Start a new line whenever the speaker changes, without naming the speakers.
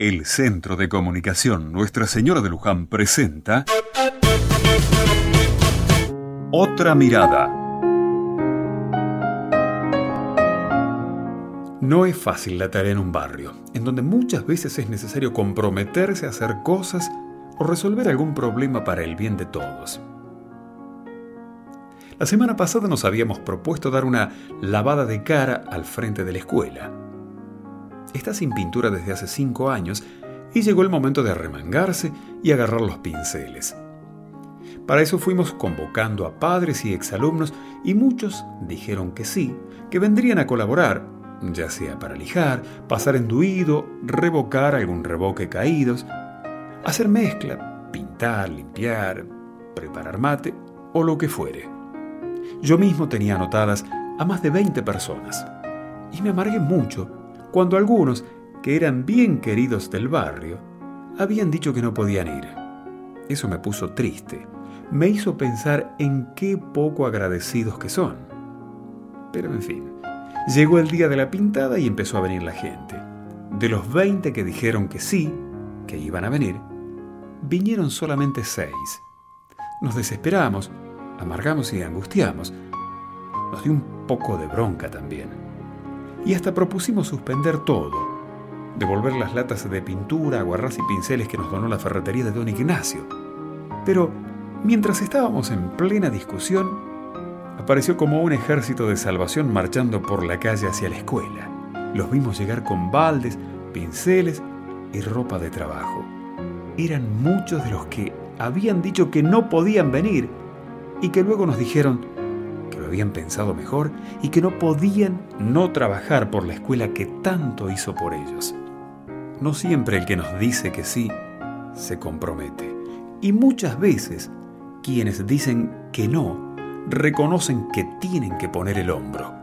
El Centro de Comunicación Nuestra Señora de Luján presenta Otra Mirada. No es fácil la tarea en un barrio, en donde muchas veces es necesario comprometerse a hacer cosas o resolver algún problema para el bien de todos. La semana pasada nos habíamos propuesto dar una lavada de cara al frente de la escuela. Está sin pintura desde hace cinco años y llegó el momento de arremangarse y agarrar los pinceles. Para eso fuimos convocando a padres y exalumnos y muchos dijeron que sí, que vendrían a colaborar, ya sea para lijar, pasar enduido, revocar algún revoque caídos, hacer mezcla, pintar, limpiar, preparar mate o lo que fuere. Yo mismo tenía anotadas a más de 20 personas. Y me amargué mucho cuando algunos, que eran bien queridos del barrio, habían dicho que no podían ir. Eso me puso triste. Me hizo pensar en qué poco agradecidos que son. Pero en fin, llegó el día de la pintada y empezó a venir la gente. De los 20 que dijeron que sí, que iban a venir, vinieron solamente seis. Nos desesperamos amargamos y angustiamos. Nos dio un poco de bronca también. Y hasta propusimos suspender todo, devolver las latas de pintura, aguarrás y pinceles que nos donó la ferretería de don Ignacio. Pero mientras estábamos en plena discusión, apareció como un ejército de salvación marchando por la calle hacia la escuela. Los vimos llegar con baldes, pinceles y ropa de trabajo. Eran muchos de los que habían dicho que no podían venir y que luego nos dijeron que lo habían pensado mejor y que no podían no trabajar por la escuela que tanto hizo por ellos. No siempre el que nos dice que sí se compromete. Y muchas veces quienes dicen que no reconocen que tienen que poner el hombro.